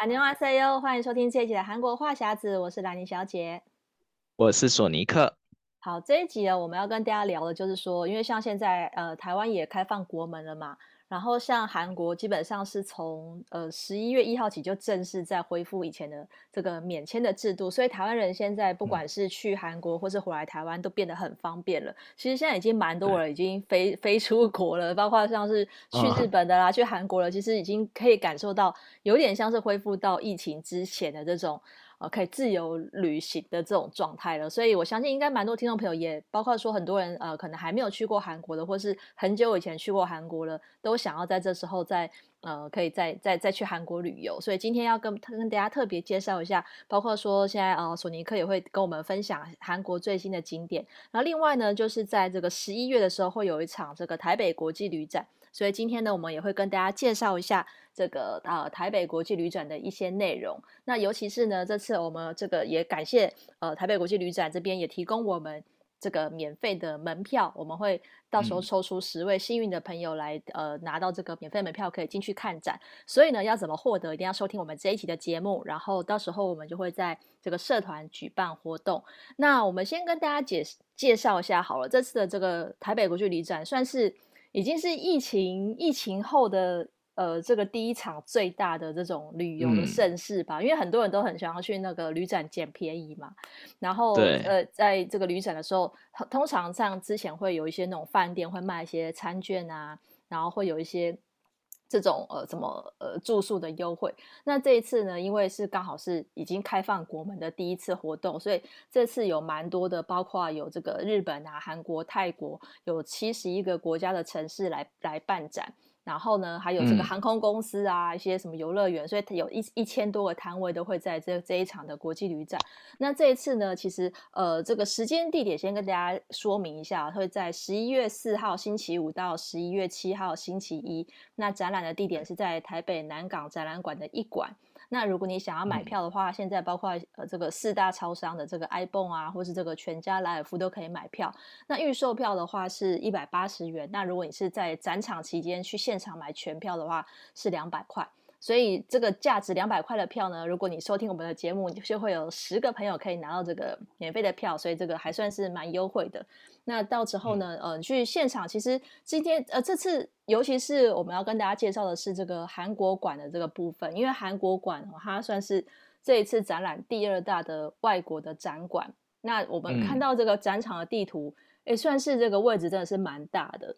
안녕하세요，欢迎收听这一集的韩国话匣子，我是兰妮小姐，我是索尼克。好，这一集呢，我们要跟大家聊的就是说，因为像现在呃，台湾也开放国门了嘛。 然后像韩国基本上是从呃十一月一号起就正式在恢复以前的这个免签的制度，所以台湾人现在不管是去韩国或是回来台湾都变得很方便了。其实现在已经蛮多人已经飞飞出国了，包括像是去日本的啦、哦、去韩国了，其实已经可以感受到有点像是恢复到疫情之前的这种。呃，可以自由旅行的这种状态了，所以我相信应该蛮多听众朋友也包括说很多人呃，可能还没有去过韩国的，或是很久以前去过韩国了，都想要在这时候再呃，可以再再再去韩国旅游。所以今天要跟跟大家特别介绍一下，包括说现在呃，索尼克也会跟我们分享韩国最新的景点。然后另外呢，就是在这个十一月的时候会有一场这个台北国际旅展。所以今天呢，我们也会跟大家介绍一下这个呃台北国际旅展的一些内容。那尤其是呢，这次我们这个也感谢呃台北国际旅展这边也提供我们这个免费的门票，我们会到时候抽出十位幸运的朋友来呃拿到这个免费门票，可以进去看展。所以呢，要怎么获得？一定要收听我们这一期的节目，然后到时候我们就会在这个社团举办活动。那我们先跟大家介介绍一下好了，这次的这个台北国际旅展算是。已经是疫情疫情后的呃这个第一场最大的这种旅游的盛事吧，嗯，因为很多人都很想要去那个旅展捡便宜嘛。然后呃，在这个旅展的时候，通常像之前会有一些那种饭店会卖一些餐券啊，然后会有一些。这种呃，怎么呃住宿的优惠？那这一次呢，因为是刚好是已经开放国门的第一次活动，所以这次有蛮多的，包括有这个日本啊、韩国、泰国，有七十一个国家的城市来来办展。然后呢，还有这个航空公司啊，嗯、一些什么游乐园，所以有一一千多个摊位都会在这这一场的国际旅展。那这一次呢，其实呃，这个时间地点先跟大家说明一下，会在十一月四号星期五到十一月七号星期一。那展览的地点是在台北南港展览馆的一馆。那如果你想要买票的话，嗯、现在包括呃这个四大超商的这个 ibon 啊，或是这个全家、莱尔富都可以买票。那预售票的话是一百八十元。那如果你是在展场期间去现场买全票的话，是两百块。所以这个价值两百块的票呢，如果你收听我们的节目，就会有十个朋友可以拿到这个免费的票，所以这个还算是蛮优惠的。那到时候呢，呃，去现场其实今天呃这次，尤其是我们要跟大家介绍的是这个韩国馆的这个部分，因为韩国馆它算是这一次展览第二大的外国的展馆。那我们看到这个展场的地图，也、嗯、算是这个位置真的是蛮大的。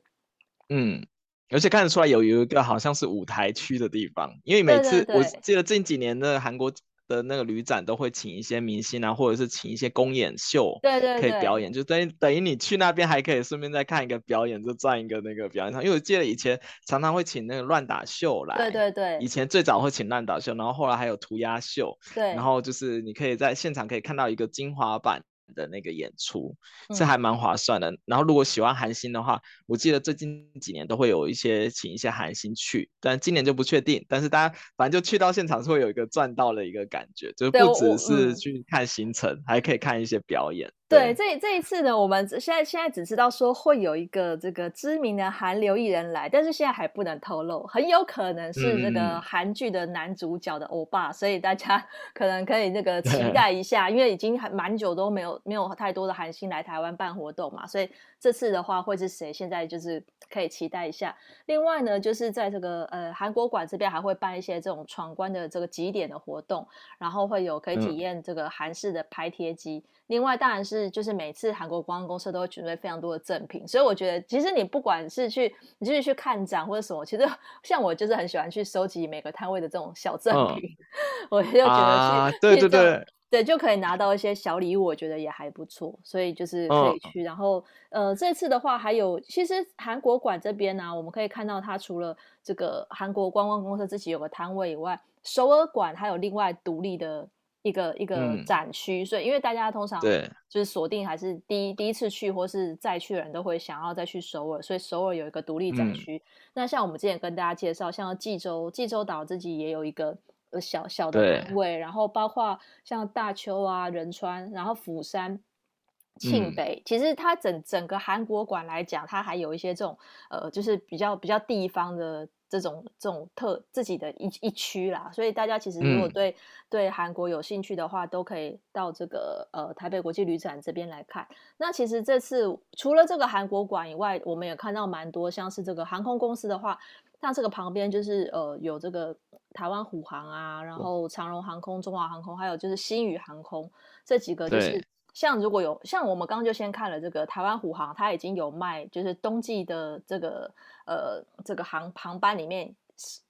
嗯。而且看得出来有有一个好像是舞台区的地方，因为每次我记得近几年的韩国的那个旅展都会请一些明星啊，或者是请一些公演秀，对对，可以表演，就等于等于你去那边还可以顺便再看一个表演，就赚一个那个表演场。因为我记得以前常常会请那个乱打秀来，对对对，以前最早会请乱打秀，然后后来还有涂鸦秀，对，然后就是你可以在现场可以看到一个精华版。的那个演出是还蛮划算的，嗯。然后如果喜欢韩星的话，我记得最近几年都会有一些请一些韩星去，但今年就不确定。但是大家反正就去到现场是会有一个赚到的一个感觉，就是不只是去看行程，嗯，还可以看一些表演。对，这这一次呢，我们现在现在只知道说会有一个这个知名的韩流艺人来，但是现在还不能透露，很有可能是这个韩剧的男主角的欧巴，嗯，所以大家 可能可以那个期待一下，因为已经还蛮久都没有没有太多的韩星来台湾办活动嘛，所以这次的话会是谁？现在就是可以期待一下。另外呢，就是在这个呃韩国馆这边还会办一些这种闯关的这个集点的活动，然后会有可以体验这个韩式的拍贴机。嗯另外，当然是就是每次韩国观光公司都会准备非常多的赠品，所以我觉得其实你不管是去你就是去看展或者什么，其实 像我就是很喜欢去收集每个摊位的这种小赠品，嗯、我就觉得去、啊、对对对对就可以拿到一些小礼物，我觉得也还不错，所以就是可以去。嗯、然后呃，这次的话还有，其实韩国馆这边呢、啊，我们可以看到它除了这个韩国观光公司自己有个摊位以外，首尔馆还有另外独立的。一个一个展区，嗯，所以因为大家通常就是锁定还是第一第一次去或是再去的人都会想要再去首尔，所以首尔有一个独立展区，嗯。那像我们之前跟大家介绍，像济州济州岛自己也有一个小小的摊位，然后包括像大邱啊、仁川，然后釜山、庆北，嗯，其实它整整个韩国馆来讲，它还有一些这种呃，就是比较比较地方的。这种这种特自己的一一区啦，所以大家其实如果对、嗯、对韩国有兴趣的话，都可以到这个呃台北国际旅展这边来看。那其实这次除了这个韩国馆以外，我们也看到蛮多像是这个航空公司的话，像这个旁边就是呃有这个台湾虎航啊，然后长荣航空、中华航空，还有就是新宇航空这几个就是。像如果有像我们刚刚就先看了这个台湾虎航，它已经有卖，就是冬季的这个呃这个航航班里面，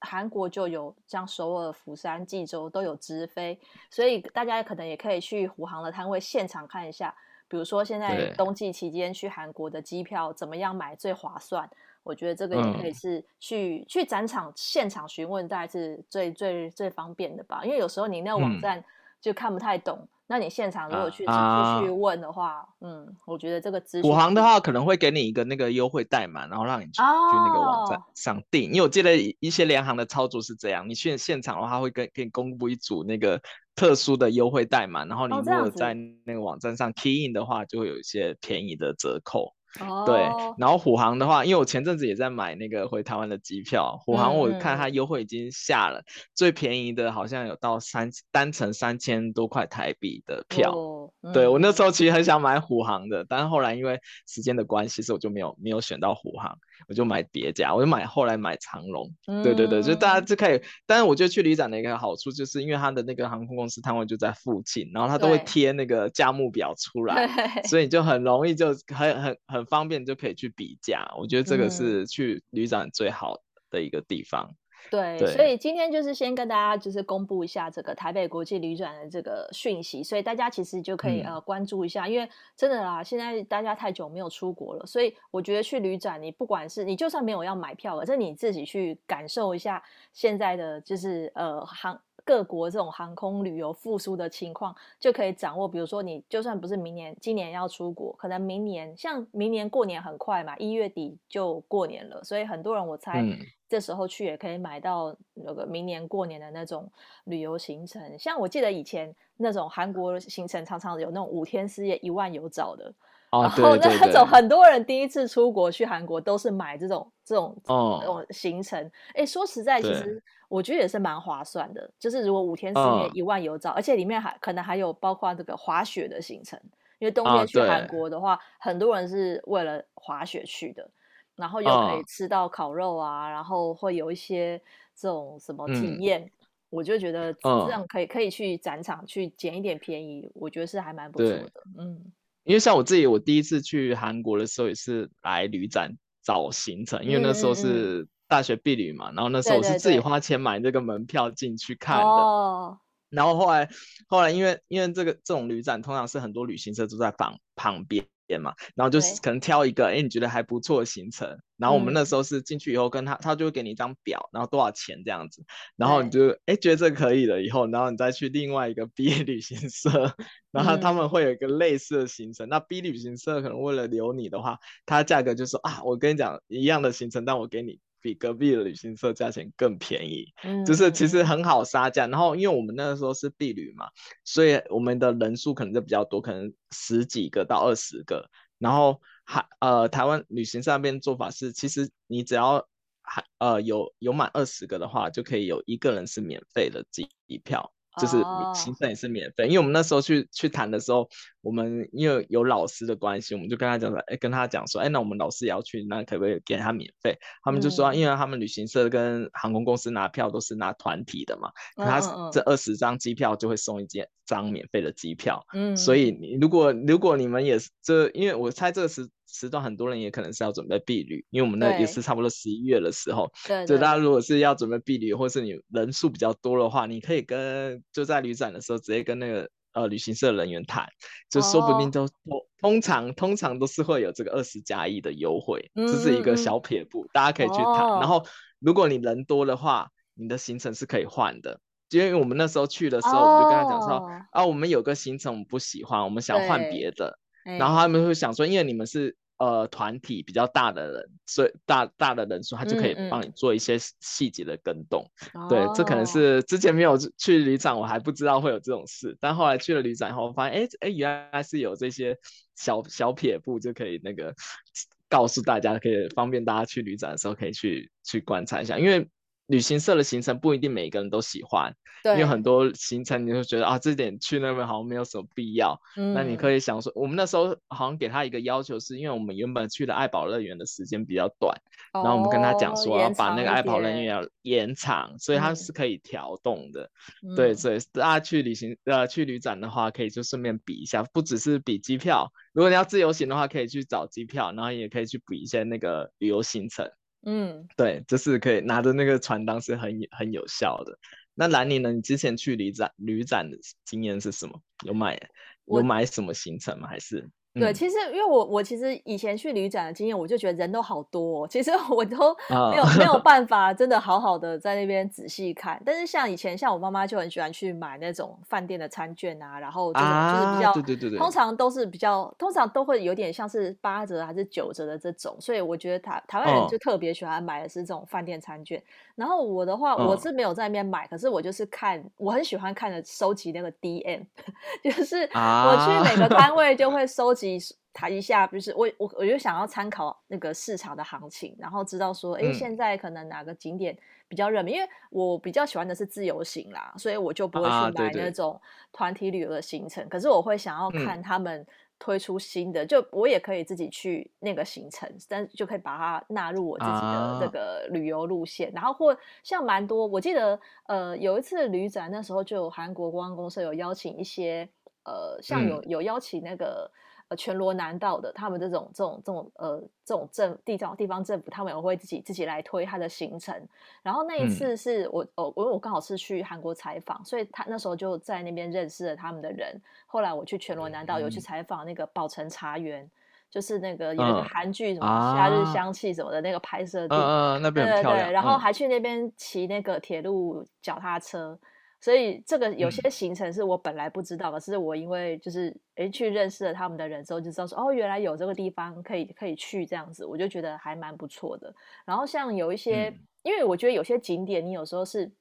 韩国就有像首尔、釜山、济州都有直飞，所以大家可能也可以去虎航的摊位现场看一下，比如说现在冬季期间去韩国的机票怎么样买最划算，我觉得这个也可以是去、嗯、去展场现场询问，大概是最最最方便的吧，因为有时候你那个网站就看不太懂。嗯那你现场如果去啊、去问的话，啊、嗯，我觉得这个资讯，虎航的话可能会给你一个那个优惠代码，然后让你去、哦、去那个网站上订。因为我记得一些联行的操作是这样，你去现场的话会跟给你公布一组那个特殊的优惠代码，然后你如果在那个网站上 key in 的话，就会有一些便宜的折扣。Oh. 对，然后虎航的话，因为我前阵子也在买那个回台湾的机票，虎航我看它优惠已经下了，嗯、最便宜的好像有到三单程三千多块台币的票。Oh. 对，我那时候其实很想买虎航的，但是后来因为时间的关系，所以我就没有没有选到虎航，我就买别家，我就买后来买长龙。嗯、对对对，就大家就可以，但是我觉得去旅展的一个好处，就是因为它的那个航空公司摊位就在附近，然后它都会贴那个价目表出来，所以你就很容易就很很很方便就可以去比价。我觉得这个是去旅展最好的一个地方。嗯对，对，所以今天就是先跟大家就是公布一下这个台北国际旅展的这个讯息，所以大家其实就可以呃关注一下，嗯，因为真的啦，现在大家太久没有出国了，所以我觉得去旅展，你不管是你就算没有要买票，而是你自己去感受一下现在的就是呃航。各国这种航空旅游复苏的情况，就可以掌握。比如说，你就算不是明年、今年要出国，可能明年像明年过年很快嘛，一月底就过年了，所以很多人我猜这时候去也可以买到那个明年过年的那种旅游行程。像我记得以前那种韩国行程，常常有那种五天四夜一万有找的。哦，然后那种 很多人第一次出国去韩国都是买这种这种这种行程。哎，说实在，其实。我觉得也是蛮划算的，就是如果五天四夜一万有找，哦，而且里面还可能还有包括这个滑雪的行程，因为冬天去韩国的话，哦，很多人是为了滑雪去的，然后又可以吃到烤肉啊，哦，然后会有一些这种什么体验，嗯，我就觉得这样可以，哦，可以去展场去捡一点便宜，我觉得是还蛮不错的。嗯，因为像我自己，我第一次去韩国的时候也是来旅展找行程，因为那时候是，嗯。大学毕旅嘛，然后那时候我是自己花钱买这个门票进去看的。对对对 oh. 然后后来后来因为因为这个这种旅展通常是很多旅行社都在旁旁边嘛，然后就是可能挑一个哎你觉得还不错的行程，然后我们那时候是进去以后跟他他就会给你一张表，然后多少钱这样子，然后你就哎觉得这可以了以后，然后你再去另外一个 B 旅行社，然后他们会有一个类似的行程，那 B 旅行社可能为了留你的话，它价格就是啊我跟你讲一样的行程，但我给你。比隔壁的旅行社价钱更便宜，嗯，就是其实很好杀价。然后因为我们那个时候是毕旅嘛，所以我们的人数可能就比较多，可能十几个到二十个。然后还呃台湾旅行社那边做法是，其实你只要还呃有有满二十个的话，就可以有一个人是免费的机票。就是行程也是免费，oh. 因为我们那时候去去谈的时候，我们因为有老师的关系，我们就跟他讲说，哎，跟他讲说，哎，那我们老师也要去，那可不可以给他免费？他们就说，嗯、因为他们旅行社跟航空公司拿票都是拿团体的嘛，他这二十张机票就会送一件张免费的机票。嗯，所以你如果如果你们也是这，因为我猜这个是。时段很多人也可能是要准备避旅，因为我们那也是差不多十一月的时候，对，就大家如果是要准备避旅，或是你人数比较多的话，你可以跟就在旅展的时候直接跟那个呃旅行社人员谈，就说不定都、哦、通常通常都是会有这个二十加一的优惠，这是一个小撇步，嗯、大家可以去谈、哦。然后如果你人多的话，你的行程是可以换的，就因为我们那时候去的时候，我们就跟他讲说、哦、啊，我们有个行程我们不喜欢，我们想换别的，然后他们会想说，因为你们是。呃，团体比较大的人，所以大大的人数，他就可以帮你做一些细节的跟动。嗯嗯对，这可能是之前没有去旅展，我还不知道会有这种事。但后来去了旅展以后，我发现，哎哎，原来是有这些小小撇步就可以那个告诉大家，可以方便大家去旅展的时候可以去去观察一下，因为。旅行社的行程不一定每个人都喜欢，对，因为很多行程你就觉得啊，这点去那边好像没有什么必要。嗯，那你可以想说，我们那时候好像给他一个要求，是因为我们原本去的爱宝乐园的时间比较短，哦，然后我们跟他讲说要把那个爱宝乐园要延长，所以它是可以调动的。嗯，对，所以大家去旅行呃去旅展的话，可以就顺便比一下，不只是比机票，如果你要自由行的话，可以去找机票，然后也可以去比一下那个旅游行程。嗯，对，就是可以拿着那个传单是很很有效的。那兰尼呢？你之前去旅展旅展的经验是什么？有买有买什么行程吗？还是？对，其实因为我我其实以前去旅展的经验，我就觉得人都好多，哦，其实我都没有、啊、没有 办法真的好好的在那边仔细看。但是像以前，像我妈妈就很喜欢去买那种饭店的餐券啊，然后这种就是比较，啊、对对对对，通常都是比较，通常都会有点像是八折还是九折的这种，所以我觉得台台湾人就特别喜欢买的是这种饭店餐券。哦、然后我的话，我是没有在那边买，可是我就是看，我很喜欢看的收集那个 DM，就是我去每个 摊位就会收集。谈一下，就是我我我就想要参考那个市场的行情，然后知道说，哎、欸，现在可能哪个景点比较热门？嗯、因为我比较喜欢的是自由行啦，所以我就不会去买那种团体旅游的行程。啊、对对，可是我会想要看他们推出新的，嗯、就我也可以自己去那个行程，但就可以把它纳入我自己的这个旅游路线。啊、然后或像蛮多，我记得呃有一次旅展那时候，就韩国观光公司有邀请一些呃，像有、嗯、有邀请那个。呃，全罗南道的他们这种这种这种呃这种政地方地方政府，他们也会自己自己来推他的行程。然后那一次是我哦，因为我刚好是去韩国采访，所以他那时候就在那边认识了他们的人。后来我去全罗南道有去采访那个宝城茶园，就是那个有一个韩剧什么《夏日香气》什么的那个拍摄地，嗯嗯，那边很漂亮。对对，然后还去那边骑那个铁路脚踏车。所以这个有些行程是我本来不知道的，可、嗯、是我因为就是诶去认识了他们的人之后，就知道说哦，原来有这个地方可以可以去这样子，我就觉得还蛮不错的。然后像有一些，嗯、因为我觉得有些景点你有时候是，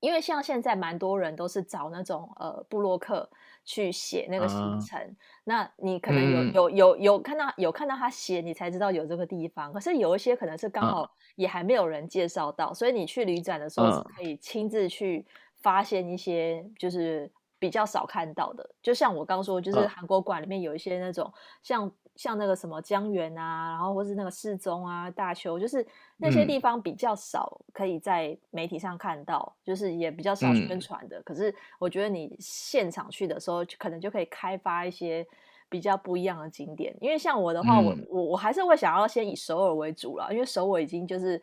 因为像现在蛮多人都是找那种呃布洛克去写那个行程，啊、那你可能有、嗯、有有有看到有看到他写，你才知道有这个地方。可是有一些可能是刚好也还没有人介绍到，啊、所以你去旅展的时候是可以亲自去。发现一些就是比较少看到的，就像我刚说，就是韩国馆里面有一些那种像像那个什么江源啊，然后或是那个世宗啊、大邱，就是那些地方比较少可以在媒体上看到，就是也比较少宣传的。可是我觉得你现场去的时候，可能就可以开发一些比较不一样的景点。因为像我的话，我我我还是会想要先以首尔为主了，因为首尔已经就是。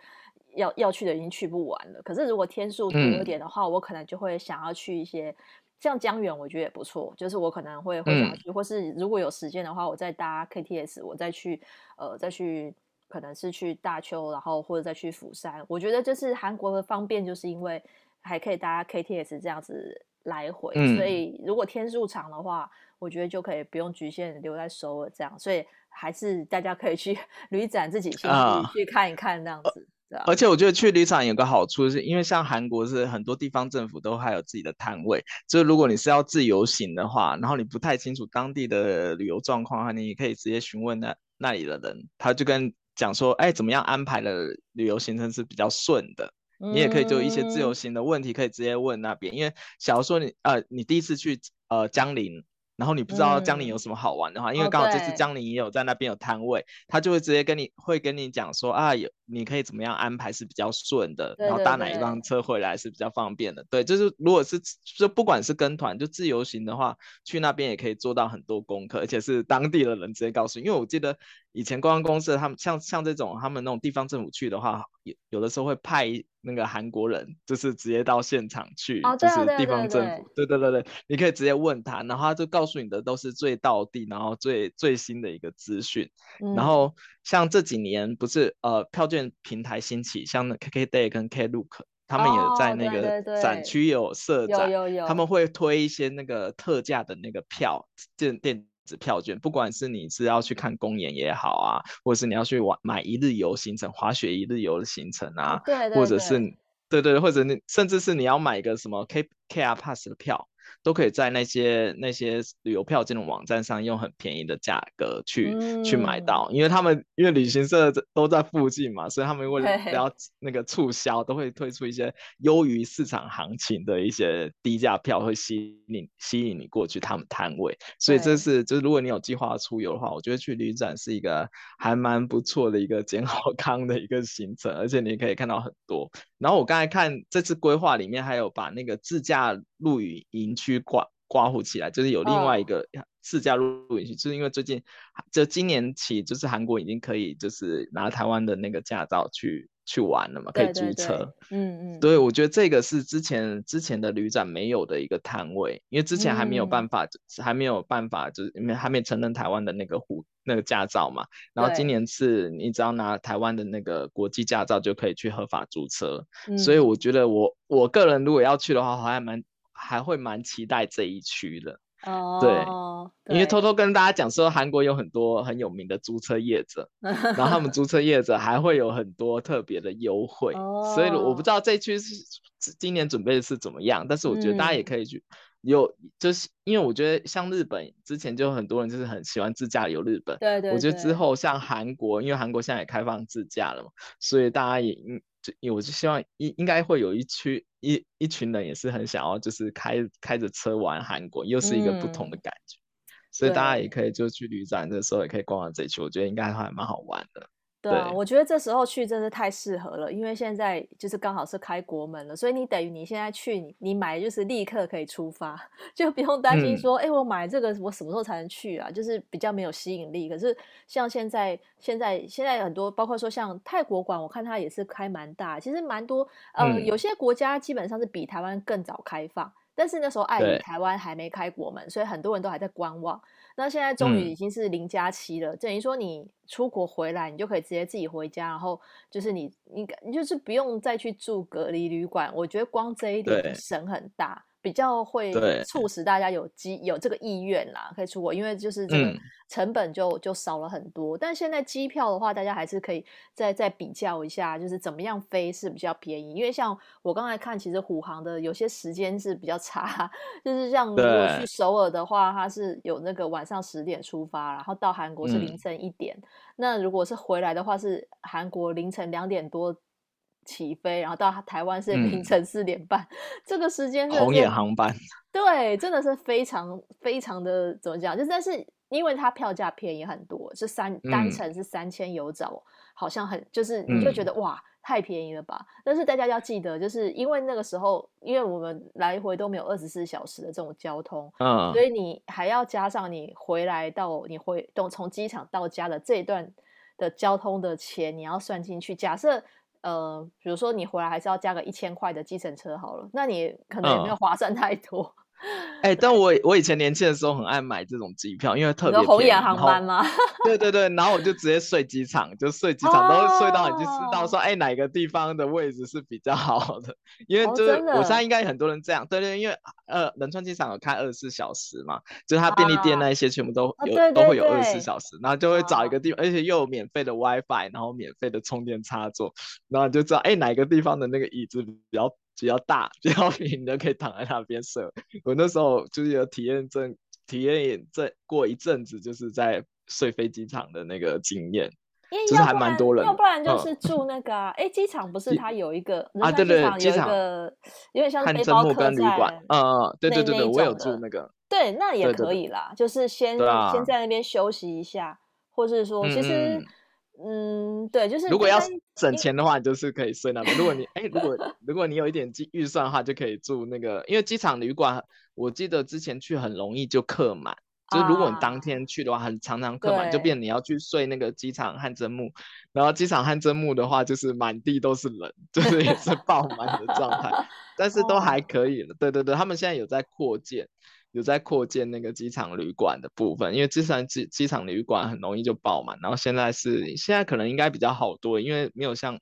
要要去的已经去不完了，可是如果天数多一点的话，嗯、我可能就会想要去一些像江源，我觉得也不错。就是我可能会会想去，嗯、或是如果有时间的话，我再搭 KTS，我再去呃再去，可能是去大邱，然后或者再去釜山。我觉得就是韩国的方便，就是因为还可以搭 KTS 这样子来回，嗯、所以如果天数长的话，我觉得就可以不用局限留在首尔这样。所以还是大家可以去 旅展自己先去去看一看这样子。而且我觉得去旅展有个好处，是因为像韩国是很多地方政府都还有自己的摊位，就是如果你是要自由行的话，然后你不太清楚当地的旅游状况的话，你也可以直接询问那那里的人，他就跟讲说，哎，怎么样安排的旅游行程是比较顺的，你也可以就一些自由行的问题可以直接问那边，因为假如说你呃你第一次去呃江陵。然后你不知道江宁有什么好玩的话，嗯、因为刚好这次江宁也有在那边有摊位，哦、他就会直接跟你会跟你讲说啊，有你可以怎么样安排是比较顺的，对对对，然后搭哪一辆车回来是比较方便的。对，就是如果是就不管是跟团就自由行的话，去那边也可以做到很多功课，而且是当地的人直接告诉你。因为我记得以前观光公司他们像像这种他们那种地方政府去的话，有有的时候会派。那个韩国人就是直接到现场去，哦、就是地方政府，对对对对，你可以直接问他，然后他就告诉你的都是最到地，然后最最新的一个资讯。嗯、然后像这几年不是呃票券平台兴起，像 KKday 跟 Klook，他们也在那个展区有设展，有有有，他们会推一些那个特价的那个票电电。票券，不管是你是要去看公演也好啊，或者是你要去玩买一日游行程、滑雪一日游的行程啊，对，对，对，或者是对对，或者你甚至是你要买一个什么 K KR Pass 的票，都可以在那些那些旅游票这种网站上用很便宜的价格去、嗯、去买到，因为他们因为旅行社都在附近嘛，所以他们为了不要那个促销，都会推出一些优于市场行情的一些低价票，会吸引你吸引你过去他们摊位。所以这是就是如果你有计划出游的话，我觉得去旅展是一个还蛮不错的一个捡好康的一个行程，而且你可以看到很多。然后我刚才看这次规划里面还有把那个自驾露营营区挂挂护起来，就是有另外一个自驾露营区，就是因为最近就今年起，就是韩国已经可以就是拿台湾的那个驾照去去玩了嘛，可以租车。嗯嗯。对，我觉得这个是之前之前的旅展没有的一个摊位，因为之前还没有办法，嗯、还没有办法，就是因为还没承认台湾的那个护。那个驾照嘛，然后今年是你只要拿台湾的那个国际驾照就可以去合法租车，嗯、所以我觉得我我个人如果要去的话，我还蛮还会蛮期待这一区的。哦，对，因为偷偷跟大家讲说，韩国有很多很有名的租车业者，然后他们租车业者还会有很多特别的优惠，哦、所以我不知道这一区是今年准备的是怎么样，但是我觉得大家也可以去。嗯有，就是因为我觉得像日本之前就很多人就是很喜欢自驾游日本，对，对对。我觉得之后像韩国，因为韩国现在也开放自驾了嘛，所以大家也应就，我就希望应应该会有一区一一群人也是很想要就是开开着车玩韩国，又是一个不同的感觉，嗯、所以大家也可以就去旅展的时候也可以逛逛这一区，我觉得应该还蛮好玩的。对啊，我觉得这时候去真是太适合了，因为现在就是刚好是开国门了，所以你等于你现在去，你你买就是立刻可以出发，就不用担心说，哎、嗯，我买这个我什么时候才能去啊？就是比较没有吸引力。可是像现在现在现在很多，包括说像泰国馆，我看它也是开蛮大，其实蛮多，呃，嗯、有些国家基本上是比台湾更早开放，但是那时候碍于台湾还没开国门，所以很多人都还在观望。那现在终于已经是零加七了，嗯、等于说你出国回来，你就可以直接自己回家，然后就是你你你就是不用再去住隔离旅馆。我觉得光这一点省很大。比较会促使大家有机有这个意愿啦，可以出国，因为就是这个成本就、嗯、就少了很多。但现在机票的话，大家还是可以再再比较一下，就是怎么样飞是比较便宜。因为像我刚才看，其实虎航的有些时间是比较差，就是像如果去首尔的话，它是有那个晚上十点出发，然后到韩国是凌晨一点。嗯、那如果是回来的话，是韩国凌晨两点多。起飞，然后到台湾是凌晨四点半，嗯、这个时间是红眼航班。对，真的是非常非常的怎么讲？就是但是因为它票价便宜很多，是三单程是三千有找，嗯、好像很就是你就觉得、嗯、哇太便宜了吧？但是大家要记得，就是因为那个时候，因为我们来回都没有二十四小时的这种交通，嗯，所以你还要加上你回来到你回从从机场到家的这一段的交通的钱，你要算进去。假设呃，比如说你回来还是要加个一千块的计程车好了，那你可能也没有划算太多。哎、欸，但我我以前年轻的时候很爱买这种机票，因为特别红眼航班吗？对对对，然后我就直接睡机场，就睡机场，都睡到你就知道说，哎、欸，哪个地方的位置是比较好的。因为就是、哦、我现在应该很多人这样，对对，因为呃仁川机场有开二十四小时嘛，就是它便利店那一些全部都有、都会有二十四小时，然后就会找一个地方，啊、而且又有免费的 WiFi，然后免费的充电插座，然后你就知道哎、欸、哪个地方的那个椅子比较。比较大，比较平的，可以躺在那边睡。我那时候就是有体验证，体验这过一阵子，就是在睡飞机场的那个经验，就是还蛮多人。要不然就是住那个，哎，机场不是它有一个啊？对对，机场有点像背包客栈。嗯嗯，对对对对，我有住那个。对，那也可以啦，就是先先在那边休息一下，或是说，其实。嗯，对，就是如果要省钱的话，你就是可以睡那边。如果你哎，如果如果你有一点预算的话，就可以住那个，因为机场旅馆，我记得之前去很容易就客满，啊、就是如果你当天去的话，很常常客满，就变你要去睡那个机场汗蒸木，然后机场汗蒸木的话，就是满地都是人，就是也是爆满的状态，但是都还可以对对对，他们现在有在扩建。有在扩建那个机场旅馆的部分，因为之前机机场旅馆很容易就爆满，然后现在是现在可能应该比较好多，因为没有像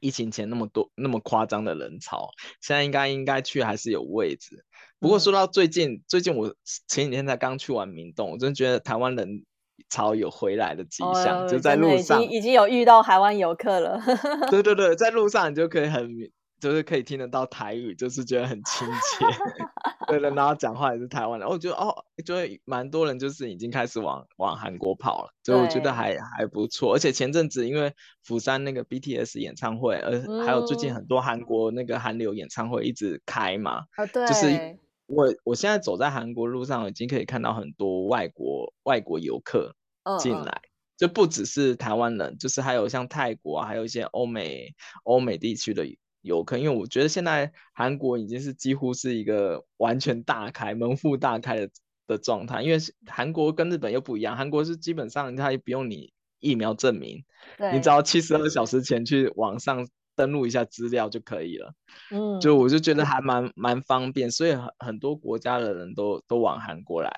疫情前那么多那么夸张的人潮，现在应该应该去还是有位置。不过说到最近，嗯、最近我前几天才刚去完明洞，我真的觉得台湾人潮有回来的迹象，哦、就在路上已经已经有遇到台湾游客了。对对对，在路上你就可以很就是可以听得到台语，就是觉得很亲切。对的，然后讲话也是台湾的，我觉得哦，就会蛮多人就是已经开始往往韩国跑了，所以我觉得还还不错。而且前阵子因为釜山那个 BTS 演唱会，呃还有最近很多韩国那个韩流演唱会一直开嘛，啊对，就是我我现在走在韩国路上，已经可以看到很多外国外国游客进来。就不只是台湾人，就是还有像泰国啊，还有一些欧美欧美地区的游客。因为我觉得现在韩国已经是几乎是一个完全大开门户大开的的状态。因为韩国跟日本又不一样，韩国是基本上它也不用你疫苗证明，你只要七十二小时前去网上登录一下资料就可以了。嗯，就我就觉得还蛮蛮方便，所以很很多国家的人都都往韩国来。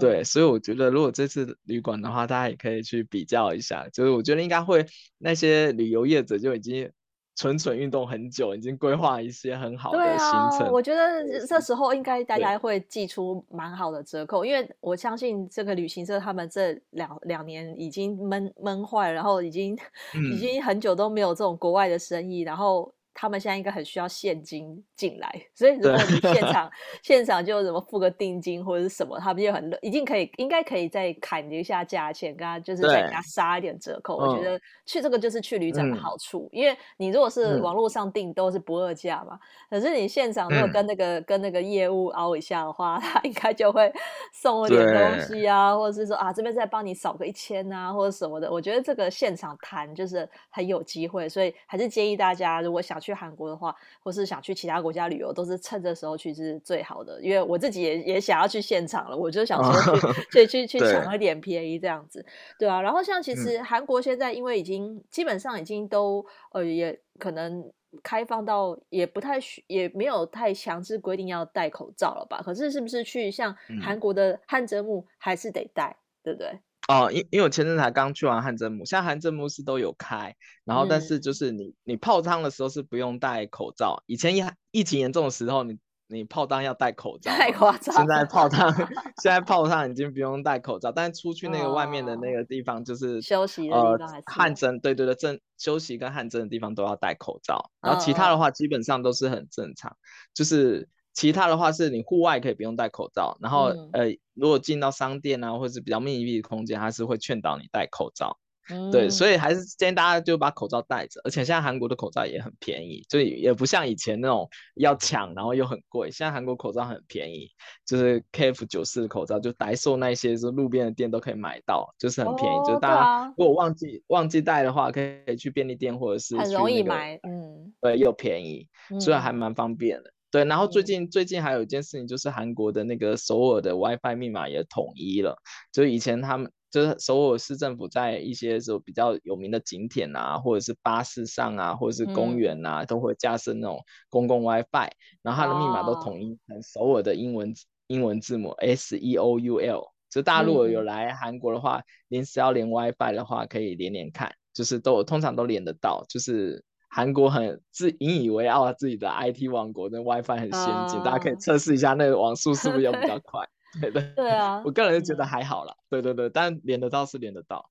对，所以我觉得如果这次旅馆的话，大家也可以去比较一下。就是我觉得应该会那些旅游业者就已经蠢蠢运动很久，已经规划一些很好的行程。啊、我觉得这时候应该大家会寄出蛮好的折扣，因为我相信这个旅行社他们这两两年已经闷闷坏，然后已经、嗯、已经很久都没有这种国外的生意，然后。他们现在应该很需要现金进来，所以如果你现 场现场就怎么付个定金或者是什么，他们就很乐，一定可以，应该可以再砍一下价钱，跟他就是再给他杀一点折扣。我觉得去这个就是去旅展的好处，嗯、因为你如果是网络上订都是不二价嘛，可是你现场如果跟那个、嗯、跟那个业务凹一下的话，他应该就会送我点东西啊，或者是说啊这边再帮你少个一千啊或者什么的。我觉得这个现场谈就是很有机会，所以还是建议大家如果想。去韩国的话，或是想去其他国家旅游，都是趁这时候去是最好的。因为我自己也也想要去现场了，我就想说去去去去抢一点便宜这样子，对啊。然后像其实韩国现在因为已经、嗯、基本上已经都呃也可能开放到也不太需也没有太强制规定要戴口罩了吧？可是是不是去像韩国的汗蒸幕还是得戴，对不对？哦，因因为我前阵才刚去完汗蒸幕，现在汗蒸幕是都有开，然后但是就是你、嗯、你泡汤的时候是不用戴口罩。以前疫疫情严重的时候，你你泡汤要戴口罩，太夸张。现在泡汤 现在泡汤已经不用戴口罩，但是出去那个外面的那个地方就是、哦、休息的地方呃汗蒸，对对对，正休息跟汗蒸的地方都要戴口罩，然后其他的话基本上都是很正常，就是。其他的话是你户外可以不用戴口罩，然后、嗯、呃，如果进到商店啊，或者是比较密闭的空间，还是会劝导你戴口罩。嗯、对，所以还是建议大家就把口罩戴着。而且现在韩国的口罩也很便宜，就也不像以前那种要抢，然后又很贵。现在韩国口罩很便宜，就是 KF 九四的口罩，就 Daiso 那些就路边的店都可以买到，就是很便宜。哦、就是大家如果忘记、啊、忘记带的话，可以去便利店或者是、那个、很容易买，嗯，对，又便宜，所以还蛮方便的。对，然后最近、嗯、最近还有一件事情，就是韩国的那个首尔的 WiFi 密码也统一了。就以前他们就是首尔市政府在一些时候比较有名的景点啊，或者是巴士上啊，或者是公园啊，嗯、都会架设那种公共 WiFi，然后它的密码都统一成首尔的英文、哦、英文字母 S E O U L。就大家如果有来韩国的话，临、嗯、时要连 WiFi 的话，可以连连看，就是都通常都连得到，就是。韩国很自引以为傲自己的 IT 王国，那 WiFi 很先进，uh, 大家可以测试一下那个网速是不是有比较 快。对对对啊，我个人就觉得还好啦。对对对，但连得到是连得到，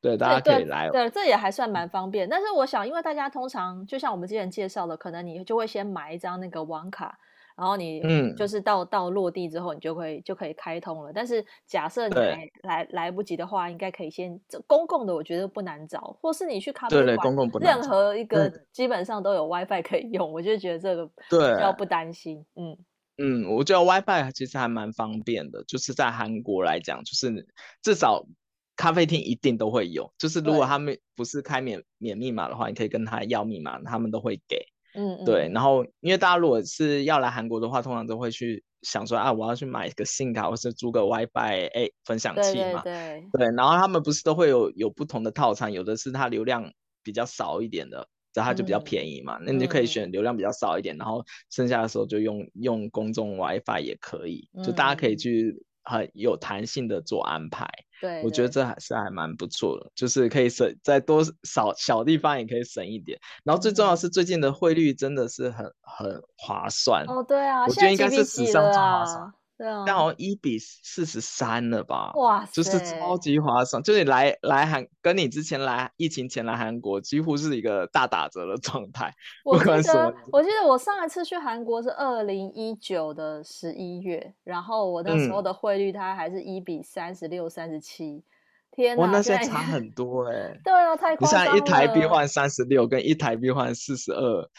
对，大家可以来。对，对，这也还算蛮方便。但是我想，因为大家通常就像我们之前介绍的，可能你就会先买一张那个网卡。然后你嗯就是到、嗯、到落地之后，你就会就可以开通了。但是假设你来来来不及的话，应该可以先这公共的，我觉得不难找，或是你去咖啡馆，对对，公共不难找，任何一个基本上都有 WiFi 可以用，嗯、我就觉得这个比较不担心。嗯嗯，我觉得 WiFi 其实还蛮方便的，就是在韩国来讲，就是至少咖啡厅一定都会有。就是如果他们不是开免免密码的话，你可以跟他要密码，他们都会给。嗯，嗯，对，然后因为大家如果是要来韩国的话，通常都会去想说啊，我要去买一个 SIM 卡，或是租个 WiFi 哎分享器嘛，对对，对，对，然后他们不是都会有有不同的套餐，有的是它流量比较少一点的，然后它就比较便宜嘛，嗯、那你就可以选流量比较少一点，嗯、然后剩下的时候就用用公众 WiFi 也可以，就大家可以去很有弹性的做安排。对，我觉得这还是还蛮不错的，就是可以省在多少小地方也可以省一点。然后最重要的是最近的汇率真的是很很划算哦，对啊，我觉得应该是史上最划算。对啊，刚好一比四十三了吧？哇，就是超级划算。就是你来来韩，跟你之前来疫情前来韩国，几乎是一个大打折的状态。我记得，我记得我上一次去韩国是二零一九的十一月，然后我那时候的汇率它还是一比三十六、三十七。天哪，那些差很多哎、欸。对啊，太夸张了。你像一台币换三十六，跟一台币换四十二。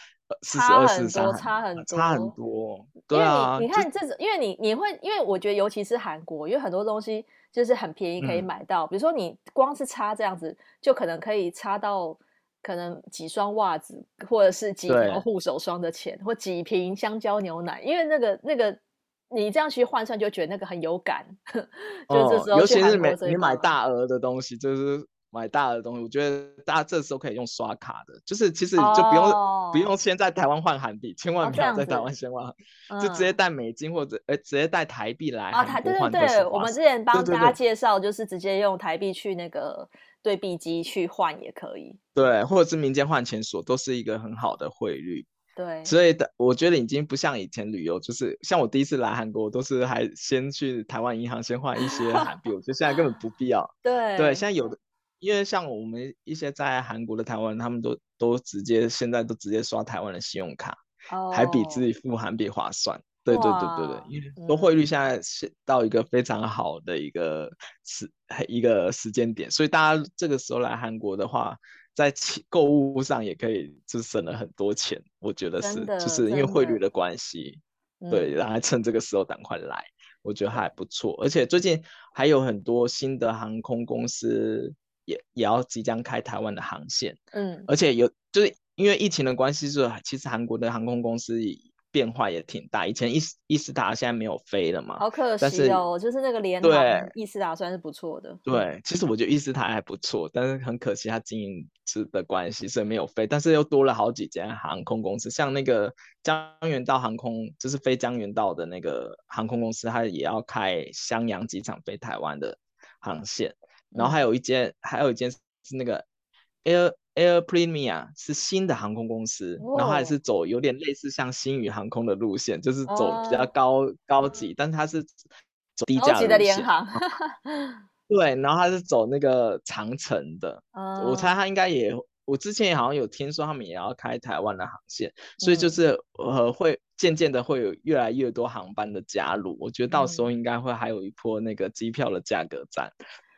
差很多，差很多，差很多。对啊，你看这种，因为你你会，因为我觉得尤其是韩国，因为很多东西就是很便宜可以买到。嗯、比如说你光是差这样子，就可能可以差到可能几双袜子，或者是几条护手霜的钱，或几瓶香蕉牛奶。因为那个那个你这样去换算，就觉得那个很有感。就这时候、哦，尤其是买你买大额的东西，就是。买大的东西，我觉得大家这时候可以用刷卡的，就是其实就不用、oh. 不用先在台湾换韩币，千万不要在台湾先换，oh, 就直接带美金或者哎、嗯、直接带台币来啊，台对对对，我们之前帮大家介绍，就是直接用台币去那个对币机去换也可以，对，或者是民间换钱所都是一个很好的汇率，对，所以的我觉得已经不像以前旅游，就是像我第一次来韩国，我都是还先去台湾银行先换一些韩币，我觉得现在根本不必要，对对，现在有的。因为像我们一些在韩国的台湾人，他们都都直接现在都直接刷台湾的信用卡，oh. 还比自己付韩币划算。对对对对对，因为说汇率现在是到一个非常好的一个时、嗯、一个时间点，所以大家这个时候来韩国的话，在购物上也可以就省了很多钱。我觉得是，就是因为汇率的关系，对，然后趁这个时候赶快来，我觉得还不错。而且最近还有很多新的航空公司。也也要即将开台湾的航线，嗯，而且有就是因为疫情的关系，是其实韩国的航空公司变化也挺大。以前易易斯塔现在没有飞了嘛，好可惜哦，就是那个联航伊斯塔算是不错的。对，其实我觉得伊斯塔还不错，但是很可惜它经营是的关系，所以没有飞。但是又多了好几间航空公司，像那个江原道航空，就是飞江原道的那个航空公司，它也要开襄阳机场飞台湾的航线。然后还有一间，还有一间是那个 Air Air Premier 是新的航空公司，哦、然后还是走有点类似像星宇航空的路线，就是走比较高、哦、高级，但是它是走低价高级的联航。对，然后它是走那个长程的，哦、我猜它应该也，我之前也好像有听说他们也要开台湾的航线，所以就是呃会渐渐的会有越来越多航班的加入，我觉得到时候应该会还有一波那个机票的价格战。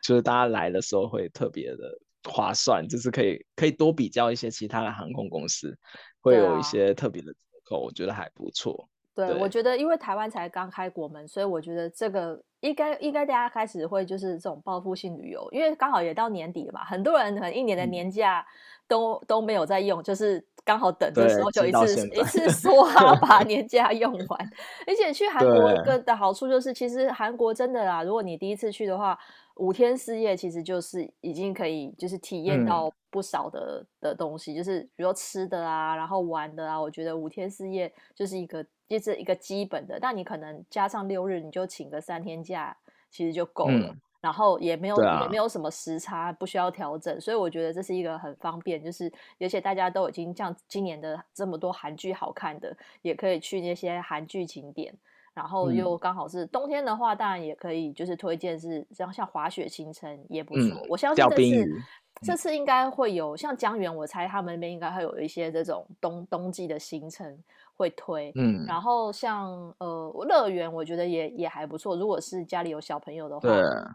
就是大家来的时候会特别的划算，就是可以可以多比较一些其他的航空公司，会有一些特别的折扣，我觉得还不错。对，对我觉得因为台湾才刚开国门，所以我觉得这个应该应该大家开始会就是这种报复性旅游，因为刚好也到年底了嘛，很多人可能一年的年假都、嗯、都没有在用，就是刚好等的时候就一次一次 刷把年假用完。而且去 韩国一个的好处就是，其实韩国真的啦，如果你第一次去的话。五天四夜其实就是已经可以，就是体验到不少的、嗯、的东西，就是比如说吃的啊，然后玩的啊。我觉得五天四夜就是一个，就是一个基本的。但你可能加上六日，你就请个三天假，其实就够了。嗯、然后也没有、啊、也没有什么时差，不需要调整。所以我觉得这是一个很方便，就是而且大家都已经像今年的这么多韩剧好看的，也可以去那些韩剧景点。然后又刚好是冬天的话，当然也可以，就是推荐是像像滑雪行程也不错。我相信这次这次应该会有像江源，我猜他们那边应该会有一些这种冬冬季的行程会推。嗯，然后像呃乐园，我觉得也也还不错。如果是家里有小朋友的话，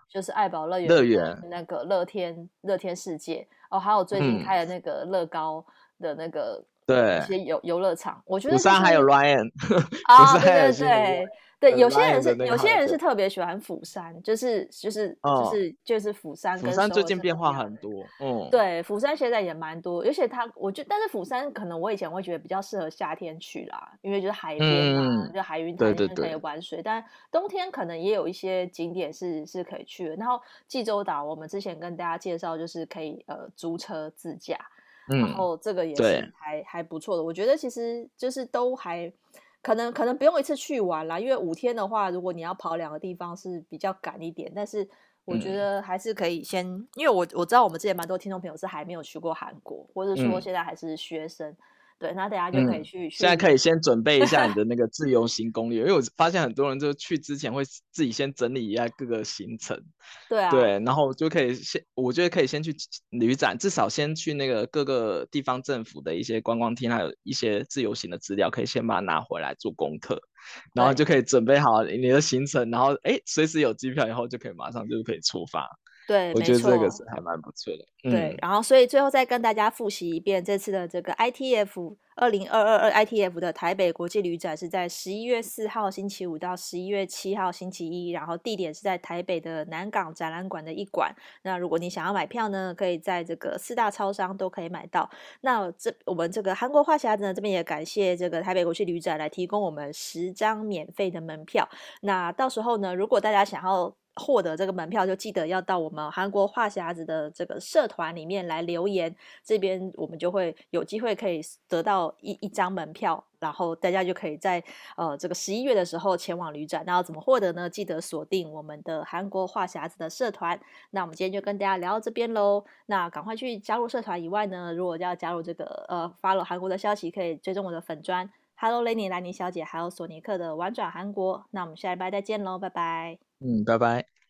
就是爱宝乐园乐园那个乐天乐天世界哦，还有最近开的那个乐高的那个。对，一些游游乐场，我觉得釜山还有 Ryan 啊，对对对对，有些人是有些人是特别喜欢釜山，就是就是就是就是釜山。釜山最近变化很多，嗯，对，釜山现在也蛮多，而且它，我觉得，但是釜山可能我以前会觉得比较适合夏天去啦，因为就是海边嘛，就海云台那边可以玩水，但冬天可能也有一些景点是是可以去的。然后济州岛，我们之前跟大家介绍，就是可以呃租车自驾。然后这个也是还、嗯、还不错的，我觉得其实就是都还可能可能不用一次去完啦，因为五天的话，如果你要跑两个地方是比较赶一点，但是我觉得还是可以先，嗯、因为我我知道我们之前蛮多听众朋友是还没有去过韩国，或者说现在还是学生，嗯、对，那大家就可以去。嗯、现在可以先准备一下你的那个自由行攻略，因为我发现很多人就去之前会自己先整理一下各个行程。对啊。对，然后就可以先，我觉得可以先去旅展，至少先去那个各个地方政府的一些观光厅，还有一些自由行的资料，可以先把它拿回来做功课，然后就可以准备好你的行程，然后哎，随时有机票以后就可以马上就可以出发。对，我觉得这个是还蛮不错的。对，然后所以最后再跟大家复习一遍，这次的这个 ITF 二零二二二 ITF 的台北国际旅展是在十一月四号星期五到十一月七号星期一，然后地点是在台北的南港展览馆的一馆。那如果你想要买票呢，可以在这个四大超商都可以买到。那这我们这个韩国话匣子呢，这边也感谢这个台北国际旅展来提供我们十张免费的门票。那到时候呢，如果大家想要获得这个门票，就记得要到我们韩国话匣子的这个社团里面来留言，这边我们就会有机会可以得到一一张门票，然后大家就可以在呃这个十一月的时候前往旅展。那要怎么获得呢？记得锁定我们的韩国话匣子的社团。那我们今天就跟大家聊到这边喽。那赶快去加入社团以外呢，如果要加入这个呃 follow 韩国的消息，可以追踪我的粉专 Hello 雷尼兰妮小姐，还有索尼克的玩转韩国。那我们下礼拜再见喽，拜拜。嗯，拜拜。